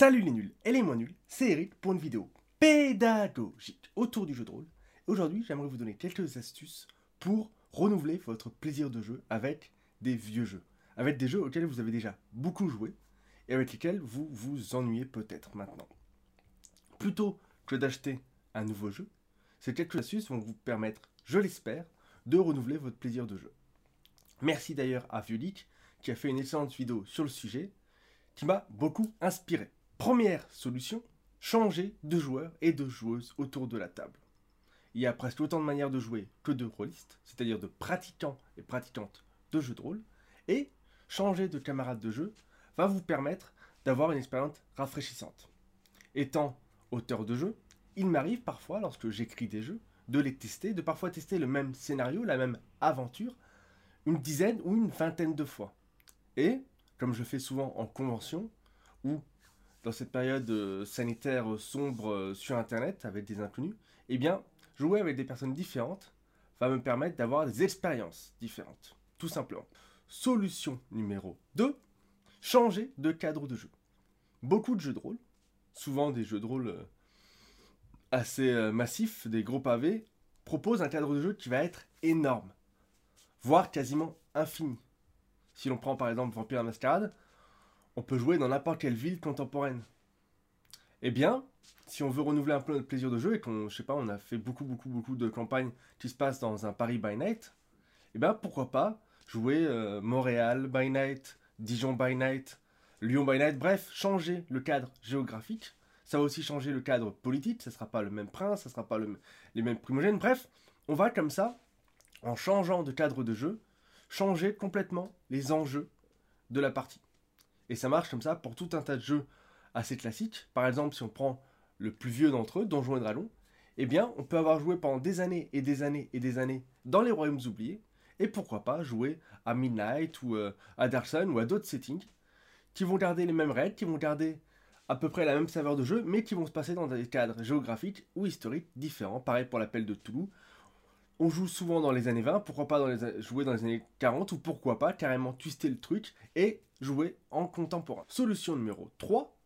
Salut les nuls et les moins nuls, c'est Eric pour une vidéo pédagogique autour du jeu de rôle. Aujourd'hui, j'aimerais vous donner quelques astuces pour renouveler votre plaisir de jeu avec des vieux jeux, avec des jeux auxquels vous avez déjà beaucoup joué et avec lesquels vous vous ennuyez peut-être maintenant. Plutôt que d'acheter un nouveau jeu, ces quelques astuces vont vous permettre, je l'espère, de renouveler votre plaisir de jeu. Merci d'ailleurs à Violic qui a fait une excellente vidéo sur le sujet qui m'a beaucoup inspiré. Première solution, changer de joueurs et de joueuses autour de la table. Il y a presque autant de manières de jouer que de rôlistes, c'est-à-dire de pratiquants et pratiquantes de jeux de rôle, et changer de camarade de jeu va vous permettre d'avoir une expérience rafraîchissante. Étant auteur de jeu, il m'arrive parfois, lorsque j'écris des jeux, de les tester, de parfois tester le même scénario, la même aventure, une dizaine ou une vingtaine de fois. Et, comme je fais souvent en convention, ou dans cette période euh, sanitaire sombre euh, sur Internet avec des inconnus, eh bien, jouer avec des personnes différentes va me permettre d'avoir des expériences différentes, tout simplement. Solution numéro 2, changer de cadre de jeu. Beaucoup de jeux de rôle, souvent des jeux de rôle euh, assez massifs, des gros pavés, proposent un cadre de jeu qui va être énorme, voire quasiment infini. Si l'on prend par exemple Vampire Mascarade, on peut jouer dans n'importe quelle ville contemporaine. Eh bien, si on veut renouveler un peu notre plaisir de jeu et qu'on, je sais pas, on a fait beaucoup, beaucoup, beaucoup de campagnes qui se passent dans un Paris by Night, eh bien, pourquoi pas jouer euh, Montréal by Night, Dijon by Night, Lyon by Night, bref, changer le cadre géographique. Ça va aussi changer le cadre politique, ça sera pas le même prince, ça sera pas les mêmes primogènes, bref, on va comme ça, en changeant de cadre de jeu, changer complètement les enjeux de la partie. Et ça marche comme ça pour tout un tas de jeux assez classiques. Par exemple, si on prend le plus vieux d'entre eux, Donjons et Dragons, eh bien, on peut avoir joué pendant des années et des années et des années dans les royaumes oubliés, et pourquoi pas jouer à Midnight ou euh, à Dark Sun ou à d'autres settings qui vont garder les mêmes règles, qui vont garder à peu près la même saveur de jeu, mais qui vont se passer dans des cadres géographiques ou historiques différents. Pareil pour l'appel de Toulouse, on joue souvent dans les années 20, pourquoi pas dans les, jouer dans les années 40 ou pourquoi pas carrément twister le truc et jouer en contemporain. Solution numéro 3,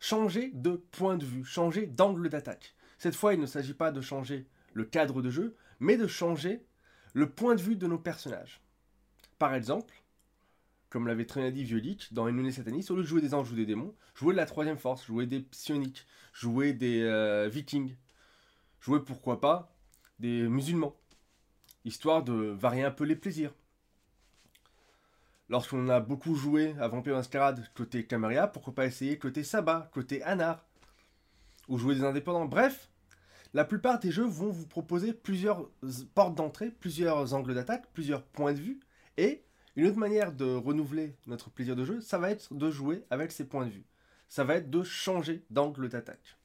changer de point de vue, changer d'angle d'attaque. Cette fois, il ne s'agit pas de changer le cadre de jeu, mais de changer le point de vue de nos personnages. Par exemple, comme l'avait très bien dit Violich, dans Inouné Satanis, au lieu de jouer des anges ou des démons, jouer de la troisième force, jouer des psioniques, jouer des euh, vikings, jouer pourquoi pas des musulmans, histoire de varier un peu les plaisirs. Lorsqu'on a beaucoup joué à Vampire Masquerade côté Camarilla, pourquoi pas essayer côté Sabbat, côté Anar, ou jouer des indépendants. Bref, la plupart des jeux vont vous proposer plusieurs portes d'entrée, plusieurs angles d'attaque, plusieurs points de vue, et une autre manière de renouveler notre plaisir de jeu, ça va être de jouer avec ces points de vue. Ça va être de changer d'angle d'attaque.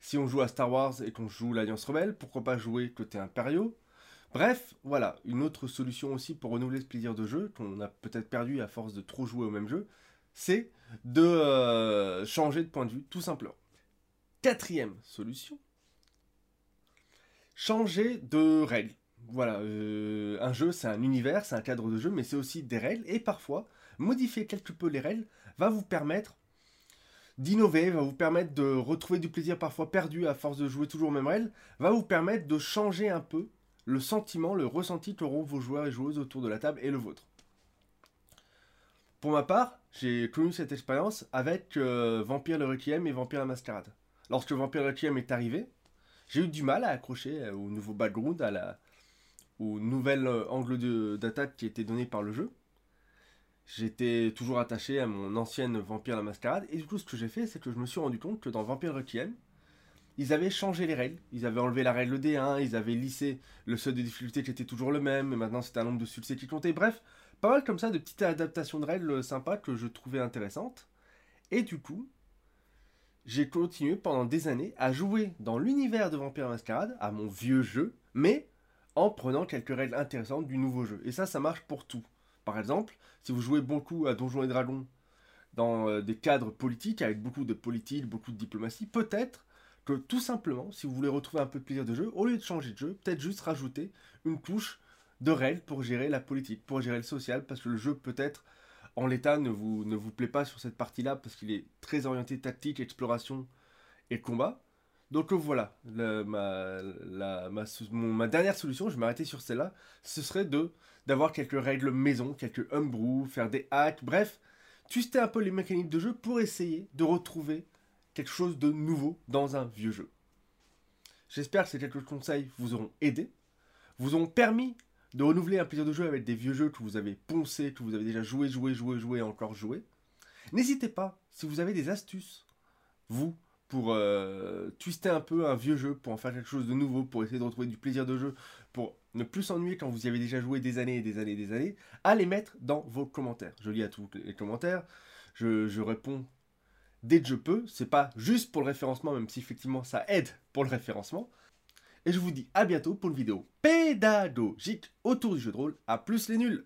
Si on joue à Star Wars et qu'on joue l'Alliance Rebelle, pourquoi pas jouer côté impériaux Bref, voilà, une autre solution aussi pour renouveler ce plaisir de jeu, qu'on a peut-être perdu à force de trop jouer au même jeu, c'est de euh, changer de point de vue, tout simplement. Quatrième solution, changer de règles. Voilà, euh, un jeu c'est un univers, c'est un cadre de jeu, mais c'est aussi des règles, et parfois, modifier quelque peu les règles va vous permettre d'innover, va vous permettre de retrouver du plaisir parfois perdu à force de jouer toujours au même règle, va vous permettre de changer un peu le sentiment, le ressenti qu'auront vos joueurs et joueuses autour de la table et le vôtre. Pour ma part, j'ai connu cette expérience avec euh, Vampire le Requiem et Vampire la Mascarade. Lorsque Vampire le Requiem est arrivé, j'ai eu du mal à accrocher euh, au nouveau background, à la, au nouvel euh, angle d'attaque qui était donné par le jeu j'étais toujours attaché à mon ancienne Vampire la Mascarade. Et du coup, ce que j'ai fait, c'est que je me suis rendu compte que dans Vampire Requiem, ils avaient changé les règles. Ils avaient enlevé la règle D1, ils avaient lissé le seuil de difficulté qui était toujours le même, mais maintenant c'était un nombre de succès qui comptait. Bref, pas mal comme ça de petites adaptations de règles sympas que je trouvais intéressantes. Et du coup, j'ai continué pendant des années à jouer dans l'univers de Vampire la Mascarade, à mon vieux jeu, mais en prenant quelques règles intéressantes du nouveau jeu. Et ça, ça marche pour tout. Par exemple, si vous jouez beaucoup à Donjons et Dragons dans euh, des cadres politiques, avec beaucoup de politique, beaucoup de diplomatie, peut-être que tout simplement, si vous voulez retrouver un peu de plaisir de jeu, au lieu de changer de jeu, peut-être juste rajouter une couche de règles pour gérer la politique, pour gérer le social, parce que le jeu peut être en l'état ne vous, ne vous plaît pas sur cette partie-là parce qu'il est très orienté tactique, exploration et combat. Donc voilà, ma, dernière solution, je vais m'arrêter sur celle-là, ce serait de d'avoir quelques règles maison, quelques homebrew, faire des hacks, bref, twister un peu les mécaniques de jeu pour essayer de retrouver quelque chose de nouveau dans un vieux jeu. J'espère que ces quelques conseils vous auront aidé, vous ont permis de renouveler un plaisir de jeu avec des vieux jeux que vous avez poncés, que vous avez déjà joué, joué, joué, joué encore joué. N'hésitez pas, si vous avez des astuces, vous, pour euh, twister un peu un vieux jeu, pour en faire quelque chose de nouveau, pour essayer de retrouver du plaisir de jeu, pour ne plus s'ennuyer quand vous y avez déjà joué des années et des années et des années, à les mettre dans vos commentaires. Je lis à tous les commentaires, je, réponds dès que je peux. C'est pas juste pour le référencement, même si effectivement ça aide pour le référencement. Et je vous dis à bientôt pour une vidéo pédagogique autour du jeu de rôle. À plus les nuls